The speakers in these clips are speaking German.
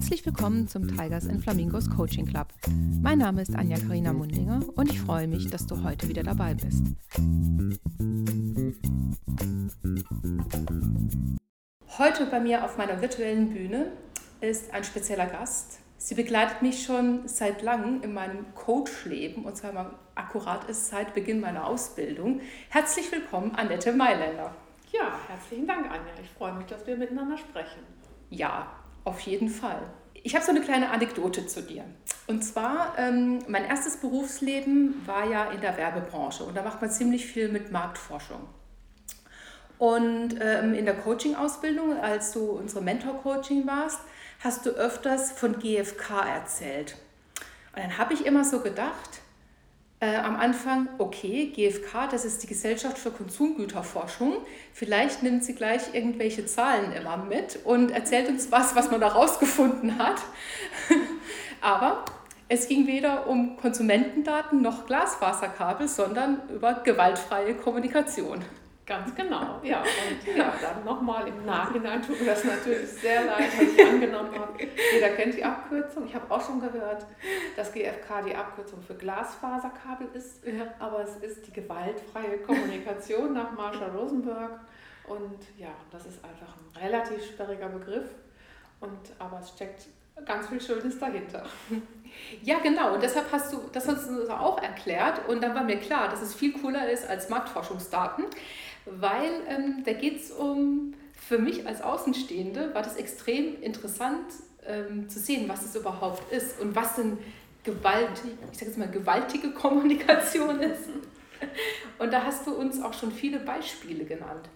Herzlich willkommen zum Tigers and Flamingos Coaching Club. Mein Name ist Anja Karina Mundinger und ich freue mich, dass du heute wieder dabei bist. Heute bei mir auf meiner virtuellen Bühne ist ein spezieller Gast. Sie begleitet mich schon seit langem in meinem Coach-Leben und zwar mal akkurat ist seit Beginn meiner Ausbildung. Herzlich willkommen, Annette Mailänder. Ja, herzlichen Dank, Anja. Ich freue mich, dass wir miteinander sprechen. Ja, auf jeden Fall. Ich habe so eine kleine Anekdote zu dir. Und zwar, ähm, mein erstes Berufsleben war ja in der Werbebranche und da macht man ziemlich viel mit Marktforschung. Und ähm, in der Coaching-Ausbildung, als du unsere Mentor-Coaching warst, hast du öfters von GFK erzählt. Und dann habe ich immer so gedacht, äh, am Anfang, okay, GfK, das ist die Gesellschaft für Konsumgüterforschung. Vielleicht nimmt sie gleich irgendwelche Zahlen immer mit und erzählt uns was, was man da rausgefunden hat. Aber es ging weder um Konsumentendaten noch Glasfaserkabel, sondern über gewaltfreie Kommunikation. Ganz genau, ja. Und ja, dann nochmal im Nachhinein tut mir das natürlich sehr leid, was ich angenommen habe. Jeder kennt die Abkürzung. Ich habe auch schon gehört, dass GFK die Abkürzung für Glasfaserkabel ist. Ja. Aber es ist die gewaltfreie Kommunikation nach Marshall Rosenberg. Und ja, das ist einfach ein relativ sperriger Begriff. Und, aber es steckt ganz viel Schönes dahinter. Ja, genau. Und deshalb hast du das hast du auch erklärt. Und dann war mir klar, dass es viel cooler ist als Marktforschungsdaten weil ähm, da geht es um, für mich als Außenstehende war das extrem interessant ähm, zu sehen, was es überhaupt ist und was denn gewaltig, ich sage jetzt mal gewaltige Kommunikation ist. Und da hast du uns auch schon viele Beispiele genannt.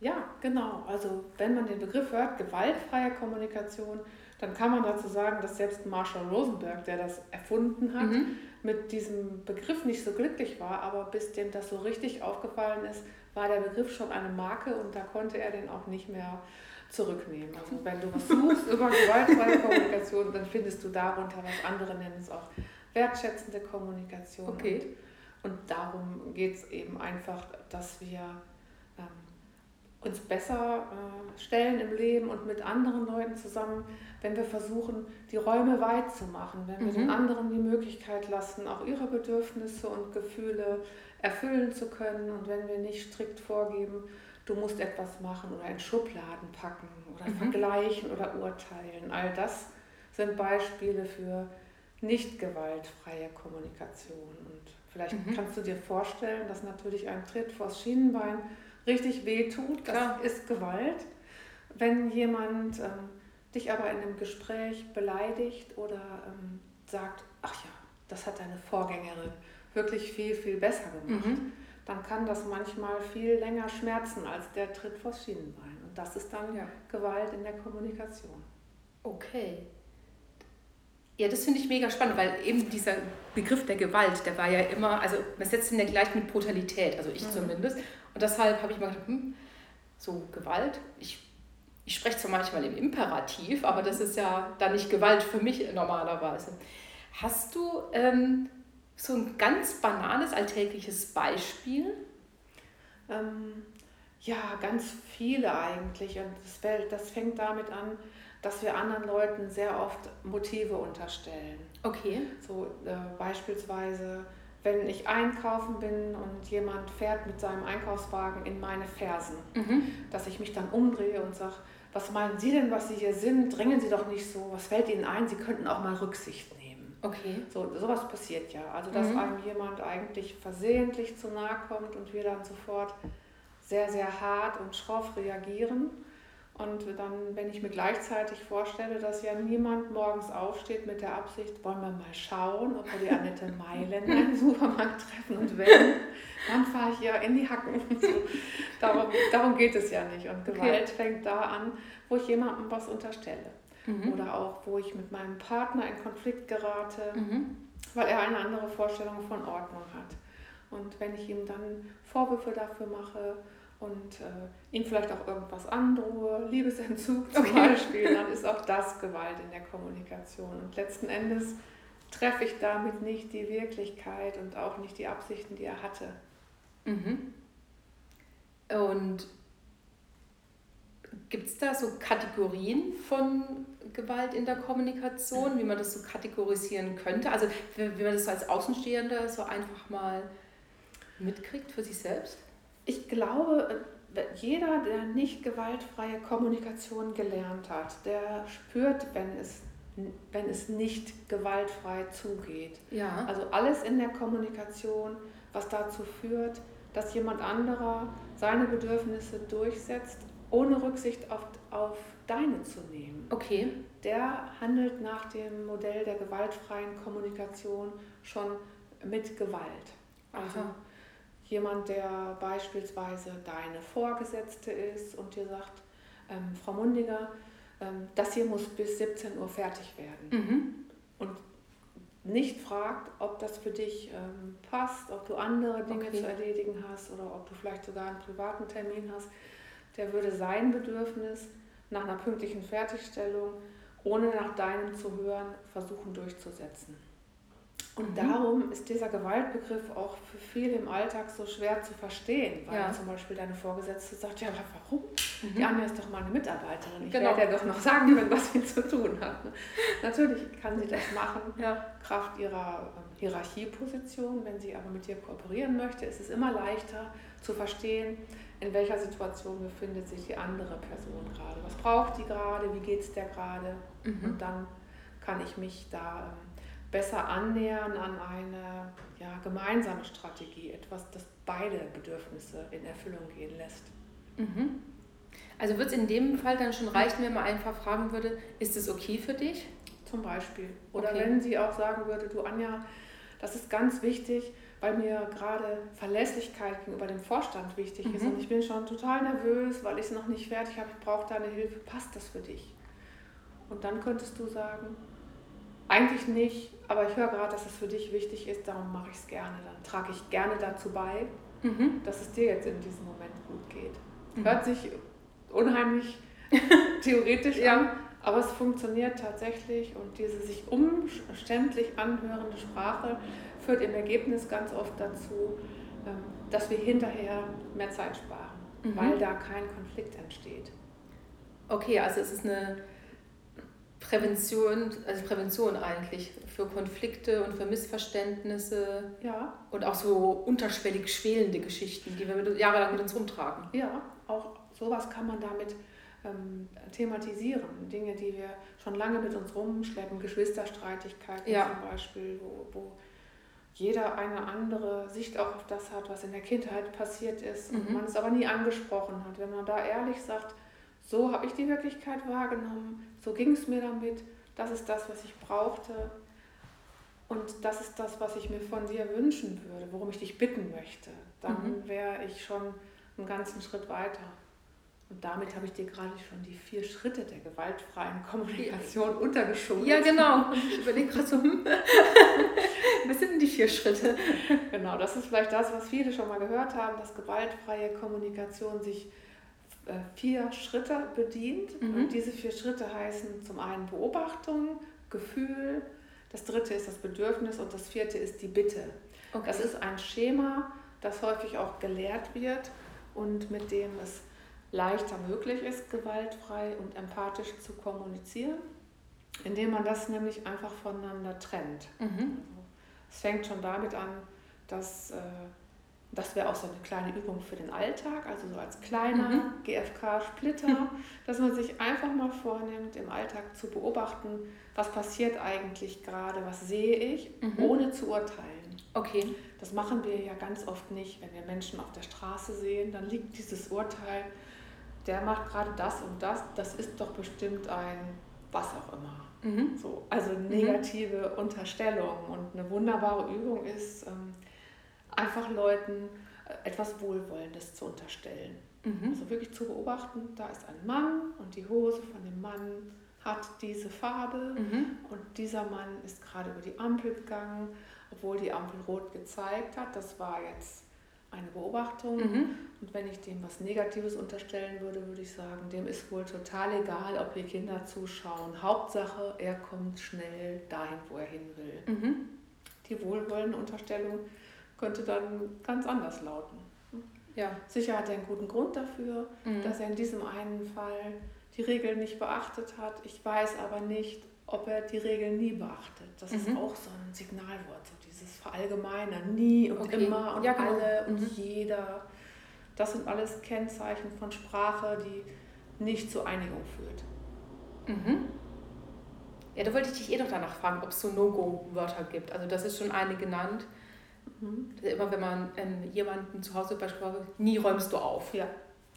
Ja, genau. Also wenn man den Begriff hört, gewaltfreie Kommunikation, dann kann man dazu sagen, dass selbst Marshall Rosenberg, der das erfunden hat, mhm. Mit diesem Begriff nicht so glücklich war, aber bis dem das so richtig aufgefallen ist, war der Begriff schon eine Marke und da konnte er den auch nicht mehr zurücknehmen. Also wenn du was suchst über gewaltfreie Kommunikation, dann findest du darunter, was andere nennen es auch wertschätzende Kommunikation. Okay. Und, und darum geht es eben einfach, dass wir uns besser äh, stellen im Leben und mit anderen Leuten zusammen, wenn wir versuchen, die Räume weit zu machen, wenn wir mhm. den anderen die Möglichkeit lassen, auch ihre Bedürfnisse und Gefühle erfüllen zu können und wenn wir nicht strikt vorgeben, du musst etwas machen oder in Schubladen packen oder mhm. vergleichen oder urteilen. All das sind Beispiele für nicht gewaltfreie Kommunikation. Und vielleicht mhm. kannst du dir vorstellen, dass natürlich ein Tritt vors Schienenbein richtig wehtut. Das Klar. ist Gewalt. Wenn jemand ähm, dich aber in einem Gespräch beleidigt oder ähm, sagt, ach ja, das hat deine Vorgängerin wirklich viel, viel besser gemacht, mhm. dann kann das manchmal viel länger schmerzen als der Tritt vors Schienenbein. Und das ist dann ja. Gewalt in der Kommunikation. Okay. Ja, das finde ich mega spannend, weil eben dieser Begriff der Gewalt, der war ja immer, also man setzt ihn ja gleich mit Brutalität, also ich mhm. zumindest. Und deshalb habe ich mal gedacht, hm, so Gewalt, ich, ich spreche zwar manchmal im Imperativ, aber das ist ja dann nicht Gewalt für mich normalerweise. Hast du ähm, so ein ganz banales, alltägliches Beispiel? Ähm, ja, ganz viele eigentlich. Und das, das fängt damit an, dass wir anderen Leuten sehr oft Motive unterstellen. Okay. So äh, beispielsweise wenn ich einkaufen bin und jemand fährt mit seinem Einkaufswagen in meine Fersen, mhm. dass ich mich dann umdrehe und sage, was meinen Sie denn, was Sie hier sind? Drängen Sie doch nicht so. Was fällt Ihnen ein? Sie könnten auch mal Rücksicht nehmen. Okay. So, sowas passiert ja. Also, dass mhm. einem jemand eigentlich versehentlich zu nahe kommt und wir dann sofort sehr, sehr hart und schroff reagieren. Und dann, wenn ich mir gleichzeitig vorstelle, dass ja niemand morgens aufsteht mit der Absicht, wollen wir mal schauen, ob wir die Annette Mailänder im Supermarkt treffen und wenn, dann fahre ich ja in die Hacken. So, darum, darum geht es ja nicht. Und Gewalt okay. fängt da an, wo ich jemandem was unterstelle. Mhm. Oder auch, wo ich mit meinem Partner in Konflikt gerate, mhm. weil er eine andere Vorstellung von Ordnung hat. Und wenn ich ihm dann Vorwürfe dafür mache, und äh, ihm vielleicht auch irgendwas androhe, Liebesentzug zum okay. Beispiel, dann ist auch das Gewalt in der Kommunikation. Und letzten Endes treffe ich damit nicht die Wirklichkeit und auch nicht die Absichten, die er hatte. Mhm. Und Gibt es da so Kategorien von Gewalt in der Kommunikation, wie man das so kategorisieren könnte? Also wie, man das so als Außenstehender so einfach mal mitkriegt für sich selbst? Ich glaube, jeder, der nicht gewaltfreie Kommunikation gelernt hat, der spürt, wenn es, wenn es nicht gewaltfrei zugeht. Ja. Also alles in der Kommunikation, was dazu führt, dass jemand anderer seine Bedürfnisse durchsetzt, ohne Rücksicht auf, auf deine zu nehmen. Okay. Der handelt nach dem Modell der gewaltfreien Kommunikation schon mit Gewalt. Also Aha jemand, der beispielsweise deine Vorgesetzte ist und dir sagt, ähm, Frau Mundiger, ähm, das hier muss bis 17 Uhr fertig werden. Mhm. Und nicht fragt, ob das für dich ähm, passt, ob du andere Dinge okay. zu erledigen hast oder ob du vielleicht sogar einen privaten Termin hast, der würde sein Bedürfnis nach einer pünktlichen Fertigstellung, ohne nach deinem zu hören, versuchen durchzusetzen. Und mhm. darum ist dieser Gewaltbegriff auch für viele im Alltag so schwer zu verstehen, weil ja. zum Beispiel deine Vorgesetzte sagt, ja, aber warum? Mhm. Die Anja ist doch meine Mitarbeiterin. Ich genau. werde ja doch noch sagen können, was sie zu tun hat. Natürlich kann sie das machen, ja. Kraft ihrer ähm, Hierarchieposition. Wenn sie aber mit dir kooperieren möchte, ist es immer leichter zu verstehen, in welcher Situation befindet sich die andere Person gerade. Was braucht die gerade? Wie geht es der gerade? Mhm. Und dann kann ich mich da ähm, besser annähern an eine ja, gemeinsame Strategie, etwas, das beide Bedürfnisse in Erfüllung gehen lässt. Mhm. Also wird es in dem Fall dann schon reichen, wenn man einfach fragen würde, ist es okay für dich? Zum Beispiel. Oder okay. wenn sie auch sagen würde, du Anja, das ist ganz wichtig, weil mir gerade Verlässlichkeit gegenüber dem Vorstand wichtig mhm. ist und ich bin schon total nervös, weil ich es noch nicht fertig habe, ich brauche deine Hilfe, passt das für dich? Und dann könntest du sagen, eigentlich nicht, aber ich höre gerade, dass es für dich wichtig ist, darum mache ich es gerne. Dann trage ich gerne dazu bei, mhm. dass es dir jetzt in diesem Moment gut geht. Mhm. Hört sich unheimlich theoretisch ja. an, aber es funktioniert tatsächlich und diese sich umständlich anhörende Sprache führt im Ergebnis ganz oft dazu, ähm, dass wir hinterher mehr Zeit sparen, mhm. weil da kein Konflikt entsteht. Okay, also es ist eine Prävention, also Prävention eigentlich für Konflikte und für Missverständnisse ja. und auch so unterschwellig schwelende Geschichten, die wir mit, jahrelang mit uns rumtragen. Ja, auch sowas kann man damit ähm, thematisieren. Dinge, die wir schon lange mit uns rumschleppen, Geschwisterstreitigkeiten ja. zum Beispiel, wo, wo jeder eine andere Sicht auch auf das hat, was in der Kindheit passiert ist mhm. und man es aber nie angesprochen hat. Wenn man da ehrlich sagt, so habe ich die Wirklichkeit wahrgenommen, so ging es mir damit, das ist das, was ich brauchte und das ist das, was ich mir von dir wünschen würde, worum ich dich bitten möchte. Dann mhm. wäre ich schon einen ganzen Schritt weiter. Und damit habe ich dir gerade schon die vier Schritte der gewaltfreien Kommunikation ja. untergeschoben. Ja, genau. Ich überlege gerade so, was sind denn die vier Schritte? Genau, das ist vielleicht das, was viele schon mal gehört haben, dass gewaltfreie Kommunikation sich vier Schritte bedient. Mhm. Und diese vier Schritte heißen zum einen Beobachtung, Gefühl, das dritte ist das Bedürfnis und das vierte ist die Bitte. Okay. Das ist ein Schema, das häufig auch gelehrt wird und mit dem es leichter möglich ist, gewaltfrei und empathisch zu kommunizieren, indem man das nämlich einfach voneinander trennt. Mhm. Also, es fängt schon damit an, dass äh, das wäre auch so eine kleine Übung für den Alltag, also so als kleiner mhm. GFK-Splitter, dass man sich einfach mal vornimmt, im Alltag zu beobachten, was passiert eigentlich gerade, was sehe ich, mhm. ohne zu urteilen. Okay. Das machen wir ja ganz oft nicht, wenn wir Menschen auf der Straße sehen, dann liegt dieses Urteil, der macht gerade das und das, das ist doch bestimmt ein was auch immer. Mhm. So, also mhm. negative Unterstellung und eine wunderbare Übung ist, ähm, einfach Leuten äh, etwas Wohlwollendes zu unterstellen. Mhm. Also wirklich zu beobachten, da ist ein Mann und die Hose von dem Mann hat diese Farbe mhm. und dieser Mann ist gerade über die Ampel gegangen, obwohl die Ampel rot gezeigt hat. Das war jetzt eine Beobachtung. Mhm. Und wenn ich dem was Negatives unterstellen würde, würde ich sagen, dem ist wohl total egal, ob hier Kinder zuschauen. Hauptsache, er kommt schnell dahin, wo er hin will. Mhm. Die wohlwollende Unterstellung könnte dann ganz anders lauten. Ja. Sicher hat er einen guten Grund dafür, mhm. dass er in diesem einen Fall die Regeln nicht beachtet hat. Ich weiß aber nicht, ob er die Regeln nie beachtet. Das mhm. ist auch so ein Signalwort, so dieses Verallgemeinern, nie und okay. immer und ja, genau. alle und mhm. jeder. Das sind alles Kennzeichen von Sprache, die nicht zur Einigung führt. Mhm. Ja, da wollte ich dich eh doch danach fragen, ob es so No-Go-Wörter gibt. Also das ist schon eine genannt. Mhm. Immer wenn man ähm, jemanden zu Hause beispielsweise, nie räumst du auf. Ja,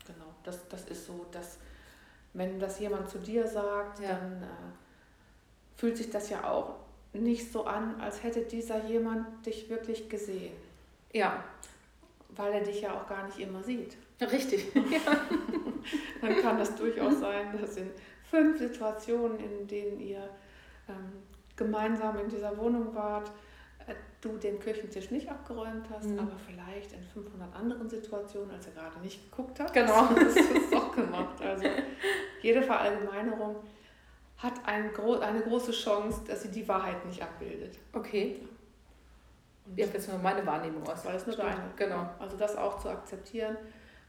genau. Das, das ist so, dass wenn das jemand zu dir sagt, ja. dann äh, fühlt sich das ja auch nicht so an, als hätte dieser jemand dich wirklich gesehen. Ja. Weil er dich ja auch gar nicht immer sieht. Richtig. Dann kann das durchaus sein, dass in fünf Situationen, in denen ihr ähm, gemeinsam in dieser Wohnung wart, du den Küchentisch nicht abgeräumt hast, mhm. aber vielleicht in 500 anderen Situationen, als er gerade nicht geguckt hat, genau. hast du es doch gemacht. Also jede Verallgemeinerung hat ein gro eine große Chance, dass sie die Wahrheit nicht abbildet. Okay. Und ja, jetzt nur meine Wahrnehmung aus. Weil es nur deine. Genau. Also das auch zu akzeptieren.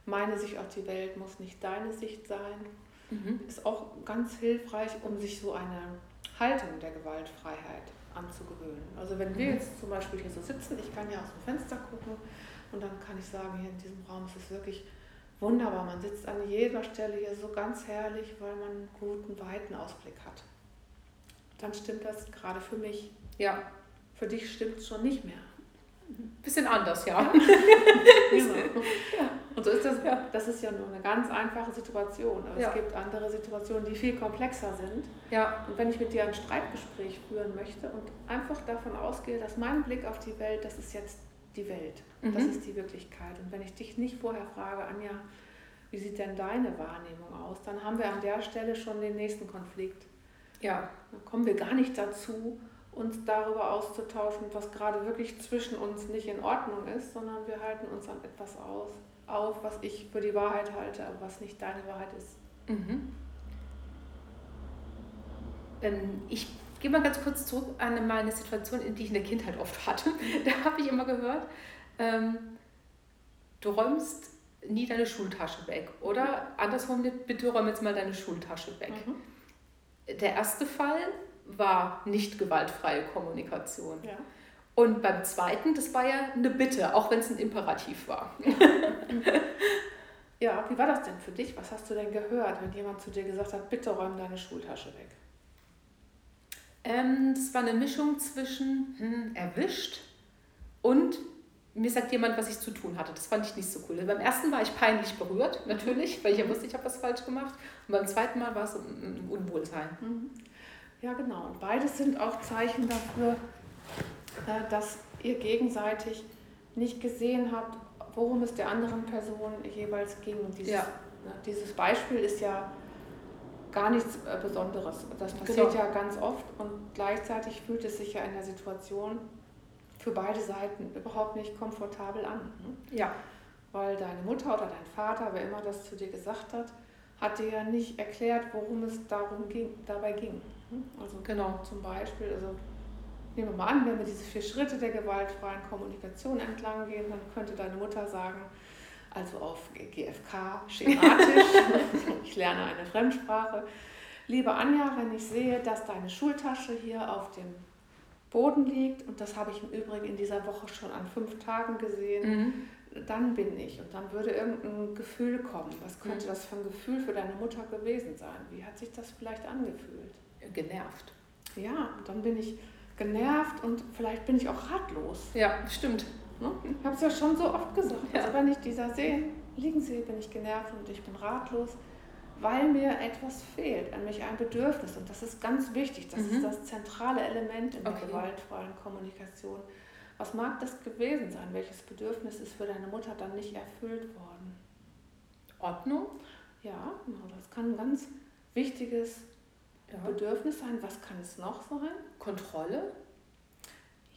Meine Sicht auf die Welt muss nicht deine Sicht sein. Mhm. Ist auch ganz hilfreich, um sich so eine Haltung der Gewaltfreiheit anzugewöhnen. Also wenn wir jetzt zum Beispiel hier so sitzen, ich kann ja aus dem Fenster gucken und dann kann ich sagen, hier in diesem Raum ist es wirklich wunderbar. Man sitzt an jeder Stelle hier so ganz herrlich, weil man einen guten, weiten Ausblick hat. Dann stimmt das gerade für mich. Ja. Für dich stimmt es schon nicht mehr. Bisschen anders, ja. genau. ja. Und so ist das, ja. das ist ja nur eine ganz einfache Situation. Aber ja. es gibt andere Situationen, die viel komplexer sind. Ja. Und wenn ich mit dir ein Streitgespräch führen möchte und einfach davon ausgehe, dass mein Blick auf die Welt, das ist jetzt die Welt. Mhm. Das ist die Wirklichkeit. Und wenn ich dich nicht vorher frage, Anja, wie sieht denn deine Wahrnehmung aus, dann haben wir an der Stelle schon den nächsten Konflikt. Ja. Dann kommen wir gar nicht dazu, uns darüber auszutauschen, was gerade wirklich zwischen uns nicht in Ordnung ist, sondern wir halten uns an etwas aus, auf, was ich für die Wahrheit halte, aber was nicht deine Wahrheit ist. Mhm. Ähm, ich gehe mal ganz kurz zurück an meine Situation, in die ich in der Kindheit oft hatte. Da habe ich immer gehört, ähm, du räumst nie deine Schultasche weg. Oder andersrum, bitte räum jetzt mal deine Schultasche weg. Mhm. Der erste Fall war nicht gewaltfreie Kommunikation. Ja. Und beim zweiten, das war ja eine Bitte, auch wenn es ein Imperativ war. ja, wie war das denn für dich? Was hast du denn gehört, wenn jemand zu dir gesagt hat, bitte räum deine Schultasche weg? Ähm, das war eine Mischung zwischen hm, erwischt und mir sagt jemand, was ich zu tun hatte. Das fand ich nicht so cool. Beim ersten war ich peinlich berührt, natürlich, weil ich ja wusste, ich habe was falsch gemacht. Und beim zweiten Mal war es ein Unwohlsein. Mhm. Ja, genau. Und beides sind auch Zeichen dafür, äh, dass ihr gegenseitig nicht gesehen habt, worum es der anderen Person jeweils ging. Und dieses, ja. Ne, dieses Beispiel ist ja gar nichts äh, Besonderes. Das passiert genau. ja ganz oft und gleichzeitig fühlt es sich ja in der Situation für beide Seiten überhaupt nicht komfortabel an. Ne? Ja. Weil deine Mutter oder dein Vater, wer immer das zu dir gesagt hat, hat dir ja nicht erklärt, worum es darum ging, dabei ging. Ne? Also genau. zum Beispiel, also nehmen wir mal an, wenn wir diese vier Schritte der gewaltfreien Kommunikation entlang gehen, dann könnte deine Mutter sagen, also auf GFK schematisch, ich lerne eine Fremdsprache. Liebe Anja, wenn ich sehe, dass deine Schultasche hier auf dem Boden liegt, und das habe ich im Übrigen in dieser Woche schon an fünf Tagen gesehen, mhm. Dann bin ich. Und dann würde irgendein Gefühl kommen. Was könnte mhm. das für ein Gefühl für deine Mutter gewesen sein? Wie hat sich das vielleicht angefühlt? Genervt. Ja, dann bin ich genervt und vielleicht bin ich auch ratlos. Ja, stimmt. Ne? Ich habe es ja schon so oft gesagt. Ja. Also wenn ich dieser sehe, liegen sie, bin ich genervt und ich bin ratlos, weil mir etwas fehlt, an mich ein Bedürfnis. Und das ist ganz wichtig. Das mhm. ist das zentrale Element in der okay. gewaltfreien Kommunikation. Was mag das gewesen sein? Welches Bedürfnis ist für deine Mutter dann nicht erfüllt worden? Ordnung? Ja, genau. Das kann ein ganz wichtiges ja. Bedürfnis sein. Was kann es noch sein? Kontrolle?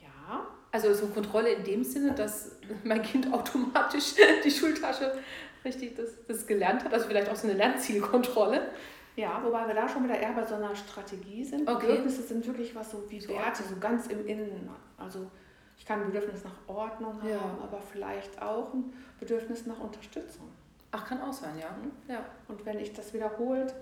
Ja. Also so Kontrolle in dem Sinne, dass mein Kind automatisch die Schultasche richtig das, das gelernt hat. Also vielleicht auch so eine Lernzielkontrolle. Ja, wobei wir da schon wieder eher bei so einer Strategie sind. Okay. Bedürfnisse sind wirklich was so wie Werte, so ganz im Innen. Also Ich kann ein Bedürfnis nach Ordnung haben, Ja. aber vielleicht auch ein Bedürfnis nach Unterstützung. Ach, kann auch sein, ja. Ja. Und wenn ich das wiederholt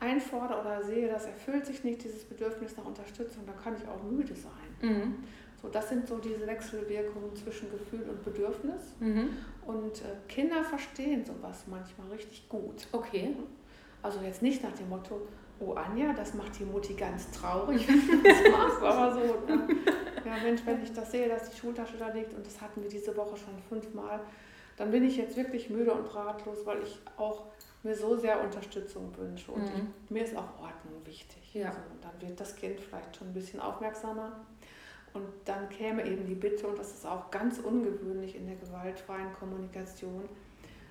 einfordere oder sehe, das erfüllt sich nicht, dieses Bedürfnis nach Unterstützung, dann kann ich auch müde sein. Mhm. So, das sind so diese Wechselwirkungen zwischen Gefühl und Bedürfnis. Mhm. Und äh, Kinder verstehen sowas manchmal richtig gut. Okay. Also jetzt nicht nach dem Motto, oh Anja, das macht die Mutti ganz traurig, wenn du das machst, aber so, ne? ja Mensch, wenn ich das sehe, dass die Schultasche da liegt und das hatten wir diese Woche schon fünfmal, dann bin ich jetzt wirklich müde und ratlos, weil ich auch mir so sehr Unterstützung wünsche und Mhm. ich, mir ist auch Ordnung wichtig. Ja. Also, dann wird das Kind vielleicht schon ein bisschen aufmerksamer und dann käme eben die Bitte, und das ist auch ganz ungewöhnlich in der gewaltfreien Kommunikation,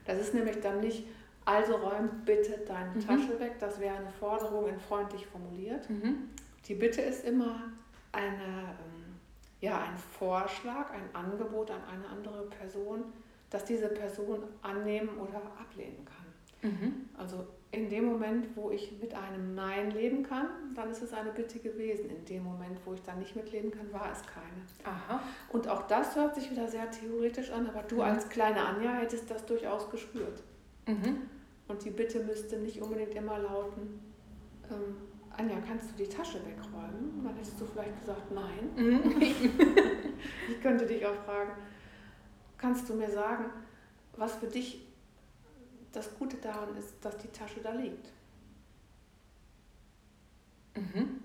das ist nämlich dann nicht, also räum bitte deine Mhm. Tasche weg, das wäre eine Forderung in freundlich formuliert. Mhm. Die Bitte ist immer eine, ähm, ja, ein Vorschlag, ein Angebot an eine andere Person, dass diese Person annehmen oder ablehnen kann. Mhm. Also in dem Moment, wo ich mit einem Nein leben kann, dann ist es eine Bitte gewesen. In dem Moment, wo ich dann nicht mitleben kann, war es keine. Aha. Und auch das hört sich wieder sehr theoretisch an, aber du Mhm. als kleine Anja hättest das durchaus gespürt. Mhm. Und die Bitte müsste nicht unbedingt immer lauten, ähm, Anja, kannst du die Tasche wegräumen? Dann hättest du vielleicht gesagt, nein. Mhm. Ich könnte dich auch fragen, kannst du mir sagen, was für dich das Gute daran ist, dass die Tasche da liegt? Mhm.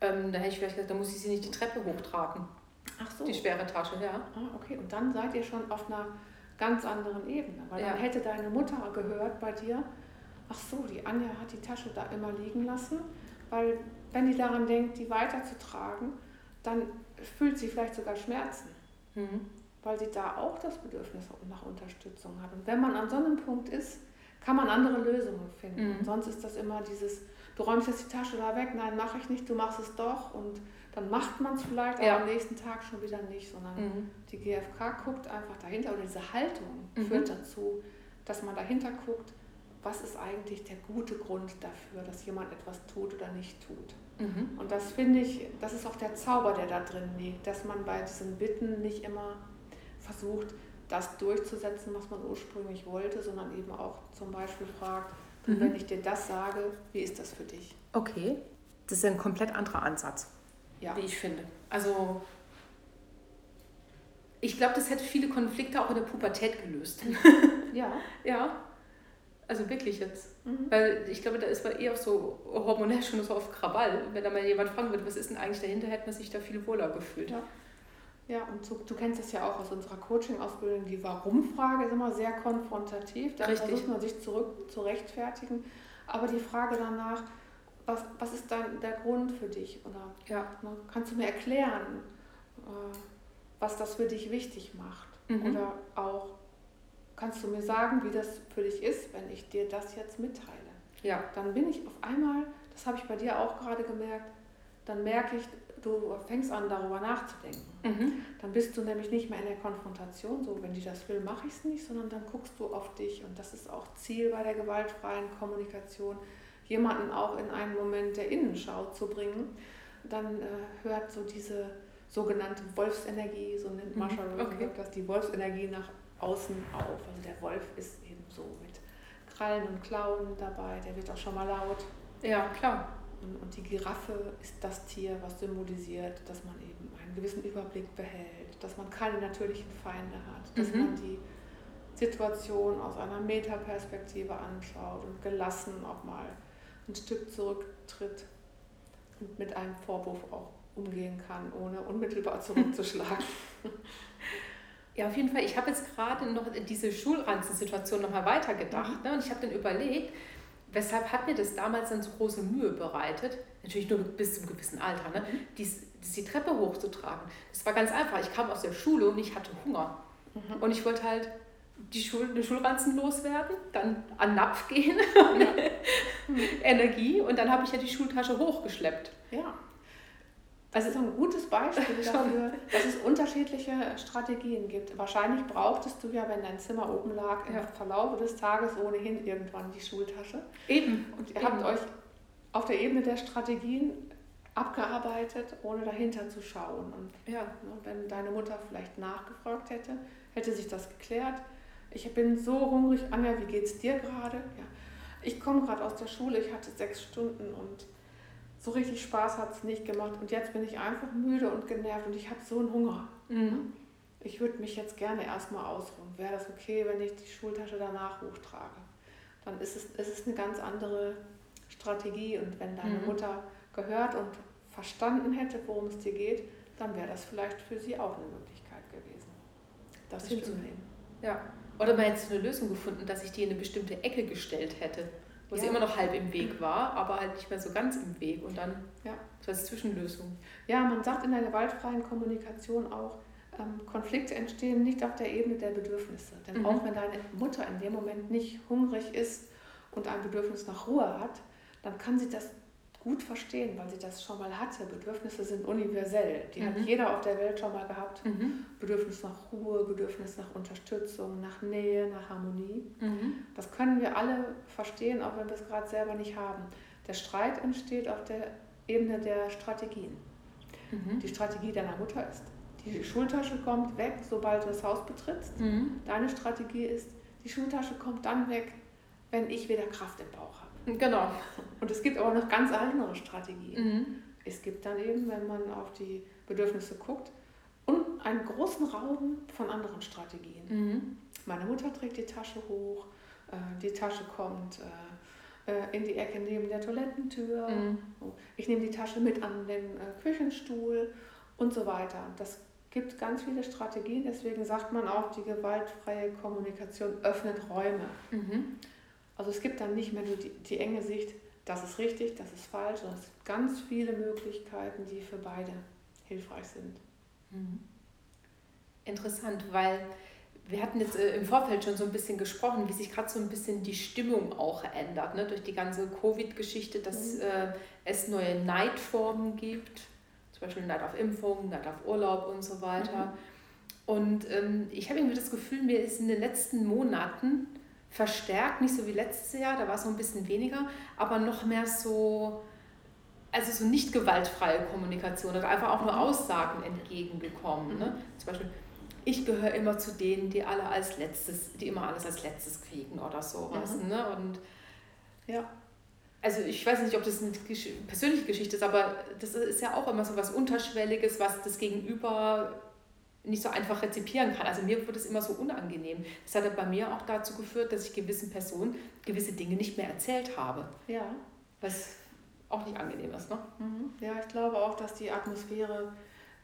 Ähm, da hätte ich vielleicht gesagt, da muss ich sie nicht die Treppe hochtragen. Ach so. Die schwere Tasche, ja. Ah, okay. Und dann seid ihr schon auf einer ganz anderen Ebene. Weil Ja. dann hätte deine Mutter gehört bei dir, ach so, die Anja hat die Tasche da immer liegen lassen, weil wenn die daran denkt, die weiterzutragen, dann fühlt sie vielleicht sogar Schmerzen, Mhm. weil sie da auch das Bedürfnis nach Unterstützung hat. Und wenn man an so einem Punkt ist, kann man andere Lösungen finden. Mhm. Sonst ist das immer dieses, du räumst jetzt die Tasche da weg, nein, mache ich nicht, du machst es doch. Und dann macht man es vielleicht, aber Ja. am nächsten Tag schon wieder nicht, sondern Mhm. die GfK guckt einfach dahinter oder diese Haltung Mhm. führt dazu, dass man dahinter guckt, was ist eigentlich der gute Grund dafür, dass jemand etwas tut oder nicht tut. Mhm. Und das finde ich, das ist auch der Zauber, der da drin liegt, dass man bei diesen Bitten nicht immer versucht, das durchzusetzen, was man ursprünglich wollte, sondern eben auch zum Beispiel fragt, Mhm. wenn ich dir das sage, wie ist das für dich? Okay. Das ist ein komplett anderer Ansatz, Ja, wie ich finde. Also, ich glaube, das hätte viele Konflikte auch in der Pubertät gelöst. ja. ja. Also wirklich jetzt. Mhm. Weil ich glaube, da ist man eher so hormonell schon so auf Krawall. Wenn da mal jemand fragen würde, was ist denn eigentlich dahinter, hätte man sich da viel wohler gefühlt. Ja. Ja, und du, du kennst das ja auch aus unserer Coaching-Ausbildung. Die Warum-Frage ist immer sehr konfrontativ. Da Richtig. versucht man sich zurück zu rechtfertigen. Aber die Frage danach, was, was ist dann der Grund für dich? Oder Ja. ne, kannst du mir erklären, äh, was das für dich wichtig macht? Mhm. Oder auch, kannst du mir sagen, wie das für dich ist, wenn ich dir das jetzt mitteile? Ja. dann bin ich auf einmal, das habe ich bei dir auch gerade gemerkt, dann merke ich, du fängst an, darüber nachzudenken. Mhm. Dann bist du nämlich nicht mehr in der Konfrontation, so wenn die das will, mache ich es nicht, sondern dann guckst du auf dich. Und das ist auch Ziel bei der gewaltfreien Kommunikation, jemanden auch in einen Moment der Innenschau zu bringen. Dann äh, hört so diese sogenannte Wolfsenergie, so nennt Mhm, Marsha Rosenberg okay. das, die Wolfsenergie nach außen auf. Also der Wolf ist eben so mit Krallen und Klauen dabei, der wird auch schon mal laut. Ja, klar. Und, und die Giraffe ist das Tier, was symbolisiert, dass man eben einen gewissen Überblick behält, dass man keine natürlichen Feinde hat, dass Mhm. man die Situation aus einer Metaperspektive anschaut und gelassen auch mal ein Stück zurücktritt und mit einem Vorwurf auch umgehen kann, ohne unmittelbar zurückzuschlagen. Ja, auf jeden Fall. Ich habe jetzt gerade noch diese Schulranzen-Situation nochmal weitergedacht. Ne? Und ich habe dann überlegt, weshalb hat mir das damals dann so große Mühe bereitet? Natürlich nur bis zum gewissen Alter, ne? Dies, dies die Treppe hochzutragen. Das war ganz einfach. Ich kam aus der Schule und ich hatte Hunger. Mhm. Und ich wollte halt die Schul den Schulranzen loswerden, dann an Napf gehen, Energie und dann habe ich ja die Schultasche hochgeschleppt. Ja. Das ist ein gutes Beispiel dafür, dass es unterschiedliche Strategien gibt. Wahrscheinlich brauchtest du ja, wenn dein Zimmer oben lag, im Ja. Verlauf des Tages ohnehin irgendwann die Schultasche. Eben. Und ihr habt Eben. euch auf der Ebene der Strategien abgearbeitet, ohne dahinter zu schauen. Und ja. ne, wenn deine Mutter vielleicht nachgefragt hätte, hätte sich das geklärt. Ich bin so hungrig, Anja, wie geht's dir gerade? Ja. Ich komme gerade aus der Schule, ich hatte sechs Stunden und so richtig Spaß hat es nicht gemacht. Und jetzt bin ich einfach müde und genervt und ich habe so einen Hunger. Mhm. Ich würde mich jetzt gerne erstmal ausruhen. Wäre das okay, wenn ich die Schultasche danach hochtrage? Dann ist es, ist es eine ganz andere Strategie. Und wenn deine mhm. Mutter gehört und verstanden hätte, worum es dir geht, dann wäre das vielleicht für sie auch eine Möglichkeit gewesen, das, das hinzunehmen. Ja. Oder man hätte eine Lösung gefunden, dass ich die in eine bestimmte Ecke gestellt hätte, wo ja. sie immer noch halb im Weg war, aber halt nicht mehr so ganz im Weg und dann ja. so als Zwischenlösung. Ja, man sagt in der gewaltfreien Kommunikation auch, ähm, Konflikte entstehen nicht auf der Ebene der Bedürfnisse. Denn mhm. auch wenn deine Mutter in dem Moment nicht hungrig ist und ein Bedürfnis nach Ruhe hat, dann kann sie das gut verstehen, weil sie das schon mal hatte. Bedürfnisse sind universell. Die mhm. hat jeder auf der Welt schon mal gehabt. Mhm. Bedürfnis nach Ruhe, Bedürfnis nach Unterstützung, nach Nähe, nach Harmonie. Mhm. Das können wir alle verstehen, auch wenn wir es gerade selber nicht haben. Der Streit entsteht auf der Ebene der Strategien. Mhm. Die Strategie deiner Mutter ist, die Schultasche kommt weg, sobald du das Haus betrittst. Mhm. Deine Strategie ist, die Schultasche kommt dann weg, wenn ich wieder Kraft im Bauch habe. Genau. Und es gibt aber noch ganz andere Strategien. Mhm. Es gibt dann eben, wenn man auf die Bedürfnisse guckt, und einen großen Raum von anderen Strategien. Mhm. Meine Mutter trägt die Tasche hoch, äh, die Tasche kommt äh, äh, in die Ecke neben der Toilettentür. Mhm. Ich nehme die Tasche mit an den Küchenstuhl und so weiter. Das gibt ganz viele Strategien, deswegen sagt man auch, die gewaltfreie Kommunikation öffnet Räume. Mhm. Also es gibt dann nicht mehr nur die, die enge Sicht, das ist richtig, das ist falsch, sondern es gibt ganz viele Möglichkeiten, die für beide hilfreich sind. Mhm. Interessant, weil wir hatten jetzt äh, im Vorfeld schon so ein bisschen gesprochen, wie sich gerade so ein bisschen die Stimmung auch ändert, ne? durch die ganze Covid-Geschichte, dass mhm. äh, es neue Neidformen gibt, zum Beispiel Neid auf Impfung, Neid auf Urlaub und so weiter. Mhm. Und ähm, ich habe irgendwie das Gefühl, mir ist in den letzten Monaten verstärkt, nicht so wie letztes Jahr, da war es noch ein bisschen weniger, aber noch mehr so, also so nicht gewaltfreie Kommunikation oder einfach auch nur Aussagen entgegengekommen. Ne? Zum Beispiel, ich gehöre immer zu denen, die alle als letztes, die immer alles als letztes kriegen oder sowas. Mhm. Ne? Und ja. Also ich weiß nicht, ob das eine persönliche Geschichte ist, aber das ist ja auch immer so was Unterschwelliges, was das Gegenüber nicht so einfach rezipieren kann. Also mir wurde es immer so unangenehm. Das hat bei mir auch dazu geführt, dass ich gewissen Personen gewisse Dinge nicht mehr erzählt habe. Ja. Was auch nicht angenehm ist, ne? Mhm. Ja, ich glaube auch, dass die Atmosphäre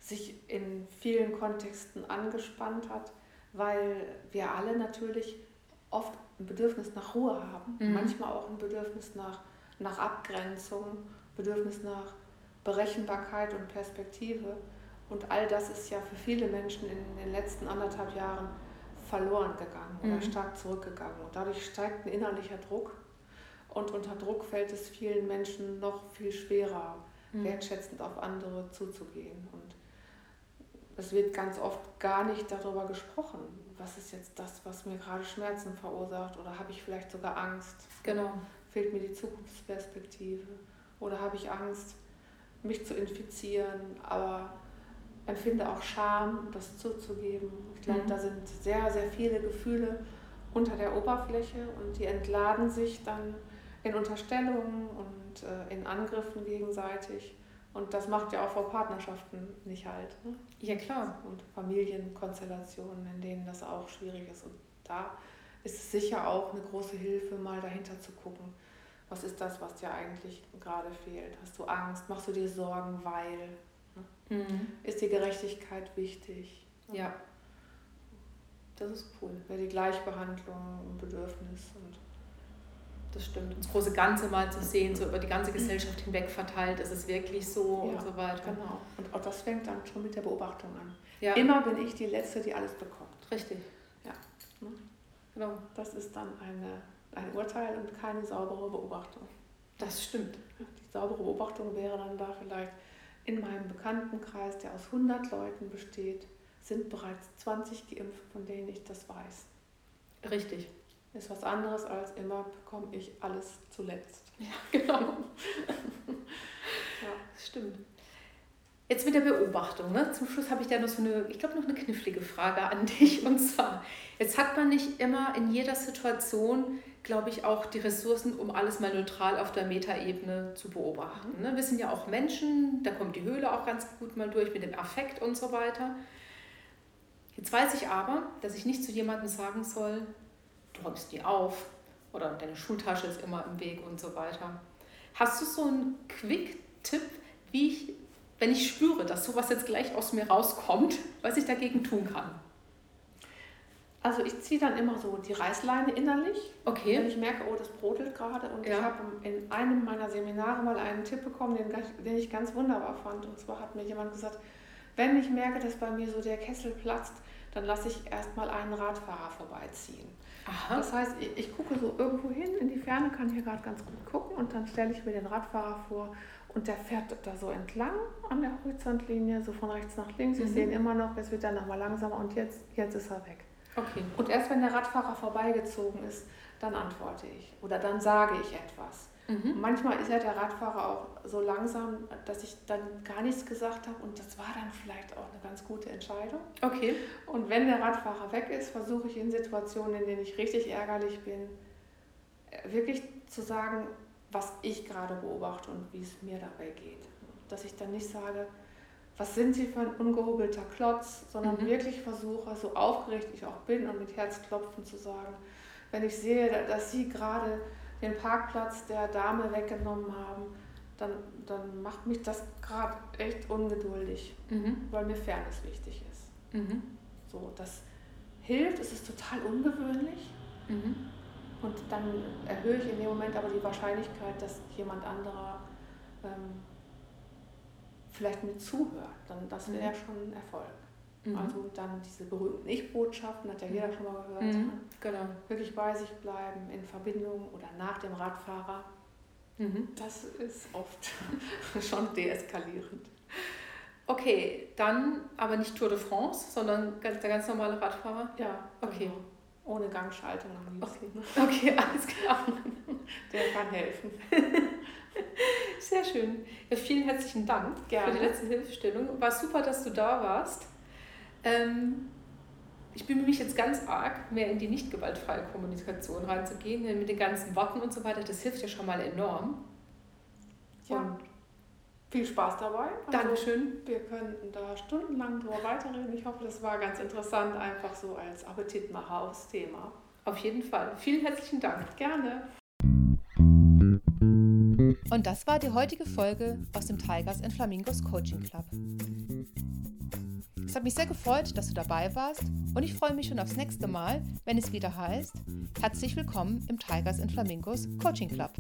sich in vielen Kontexten angespannt hat, weil wir alle natürlich oft ein Bedürfnis nach Ruhe haben, mhm. manchmal auch ein Bedürfnis nach, nach Abgrenzung, Bedürfnis nach Berechenbarkeit und Perspektive. Und all das ist ja für viele Menschen in den letzten anderthalb Jahren verloren gegangen oder mhm. stark zurückgegangen. Und dadurch steigt ein innerlicher Druck. Und unter Druck fällt es vielen Menschen noch viel schwerer, mhm. wertschätzend auf andere zuzugehen. Und es wird ganz oft gar nicht darüber gesprochen, was ist jetzt das, was mir gerade Schmerzen verursacht oder habe ich vielleicht sogar Angst? Genau. Fehlt mir die Zukunftsperspektive oder habe ich Angst, mich zu infizieren? Aber empfinde auch Scham, das zuzugeben. Ich glaube, mhm. da sind sehr, sehr viele Gefühle unter der Oberfläche und die entladen sich dann in Unterstellungen und äh, in Angriffen gegenseitig. Und das macht ja auch vor Partnerschaften nicht halt. Ne? Ja, klar. Und Familienkonstellationen, in denen das auch schwierig ist. Und da ist es sicher auch eine große Hilfe, mal dahinter zu gucken. Was ist das, was dir eigentlich gerade fehlt? Hast du Angst? Machst du dir Sorgen, weil? Mhm. Ist die Gerechtigkeit wichtig? Ja. Das ist cool. Wäre die Gleichbehandlung ein Bedürfnis und das stimmt. Das große Ganze mal zu sehen, so über die ganze Gesellschaft hinweg verteilt, ist es wirklich so ja, und so weiter. Genau. Und auch das fängt dann schon mit der Beobachtung an. Ja. Immer bin ich die Letzte, die alles bekommt. Richtig. Ja. Genau. Das ist dann eine, ein Urteil und keine saubere Beobachtung. Das stimmt. Die saubere Beobachtung wäre dann da vielleicht, in meinem Bekanntenkreis, der aus 100 Leuten besteht, sind bereits 20 geimpft, von denen ich das weiß. Richtig. Ist was anderes als immer bekomme ich alles zuletzt. Ja, genau. ja. stimmt. Jetzt mit der Beobachtung. Ne? Zum Schluss habe ich da noch so eine, ich glaube, noch eine knifflige Frage an dich. Und zwar, jetzt hat man nicht immer in jeder Situation, glaube ich, auch die Ressourcen, um alles mal neutral auf der Metaebene zu beobachten. Ne? Wir sind ja auch Menschen, da kommt die Höhle auch ganz gut mal durch mit dem Affekt und so weiter. Jetzt weiß ich aber, dass ich nicht zu jemandem sagen soll, du räumst nie auf oder deine Schultasche ist immer im Weg und so weiter. Hast du so einen Quick-Tipp, wie ich wenn ich spüre, dass sowas jetzt gleich aus mir rauskommt, was ich dagegen tun kann? Also ich ziehe dann immer so die Reißleine innerlich. Okay. Wenn ich merke, oh, das brodelt gerade. Und ja. ich habe in einem meiner Seminare mal einen Tipp bekommen, den, den ich ganz wunderbar fand. Und zwar hat mir jemand gesagt, wenn ich merke, dass bei mir so der Kessel platzt, dann lasse ich erstmal einen Radfahrer vorbeiziehen. Aha. Das heißt, ich, ich gucke so irgendwo hin, in die Ferne, kann hier gerade ganz gut gucken und dann stelle ich mir den Radfahrer vor und der fährt da so entlang an der Horizontlinie, so von rechts nach links. Wir mhm. sehen immer noch, es wird dann nochmal langsamer und jetzt, jetzt ist er weg. Okay. Und erst wenn der Radfahrer vorbeigezogen ist, dann antworte ich oder dann sage ich etwas. Mhm. Manchmal ist ja der Radfahrer auch so langsam, dass ich dann gar nichts gesagt habe und das war dann vielleicht auch eine ganz gute Entscheidung. Okay. Und wenn der Radfahrer weg ist, versuche ich in Situationen, in denen ich richtig ärgerlich bin, wirklich zu sagen, was ich gerade beobachte und wie es mir dabei geht. Dass ich dann nicht sage, was sind Sie für ein ungehobelter Klotz, sondern mhm. wirklich versuche, so aufgeregt ich auch bin und mit Herzklopfen zu sagen, wenn ich sehe, dass Sie gerade den Parkplatz der Dame weggenommen haben, dann, dann macht mich das gerade echt ungeduldig, mhm. weil mir Fairness wichtig ist. Mhm. So, das hilft, es ist total ungewöhnlich. Mhm. Und dann erhöhe ich in dem Moment aber die Wahrscheinlichkeit, dass jemand anderer ähm, vielleicht mir zuhört. Dann, das wäre mhm. schon ein Erfolg. Mhm. Also dann diese berühmten Ich-Botschaften, hat ja jeder mhm. schon mal gehört. Mhm. Genau. Wirklich bei sich bleiben, in Verbindung oder nach dem Radfahrer. Mhm. Das ist oft schon deeskalierend. Okay, dann aber nicht Tour de France, sondern der ganz normale Radfahrer? Ja. Okay. Genau. Ohne Gangschaltung am liebsten. Okay, okay alles klar. Der kann helfen. Sehr schön. Ja, vielen herzlichen Dank Gerne. für die letzte Hilfestellung. War super, dass du da warst. Ähm, ich bemühe mich jetzt ganz arg, mehr in die nicht gewaltfreie Kommunikation reinzugehen, mit den ganzen Worten und so weiter. Das hilft ja schon mal enorm. Ja. Und viel Spaß dabei. Also Dankeschön. Wir könnten da stundenlang drüber weiterreden. Ich hoffe, das war ganz interessant, einfach so als Appetitmacher aufs Thema. Auf jeden Fall. Vielen herzlichen Dank. Gerne. Und das war die heutige Folge aus dem Tigers and Flamingos Coaching Club. Es hat mich sehr gefreut, dass du dabei warst und ich freue mich schon aufs nächste Mal, wenn es wieder heißt, herzlich willkommen im Tigers and Flamingos Coaching Club.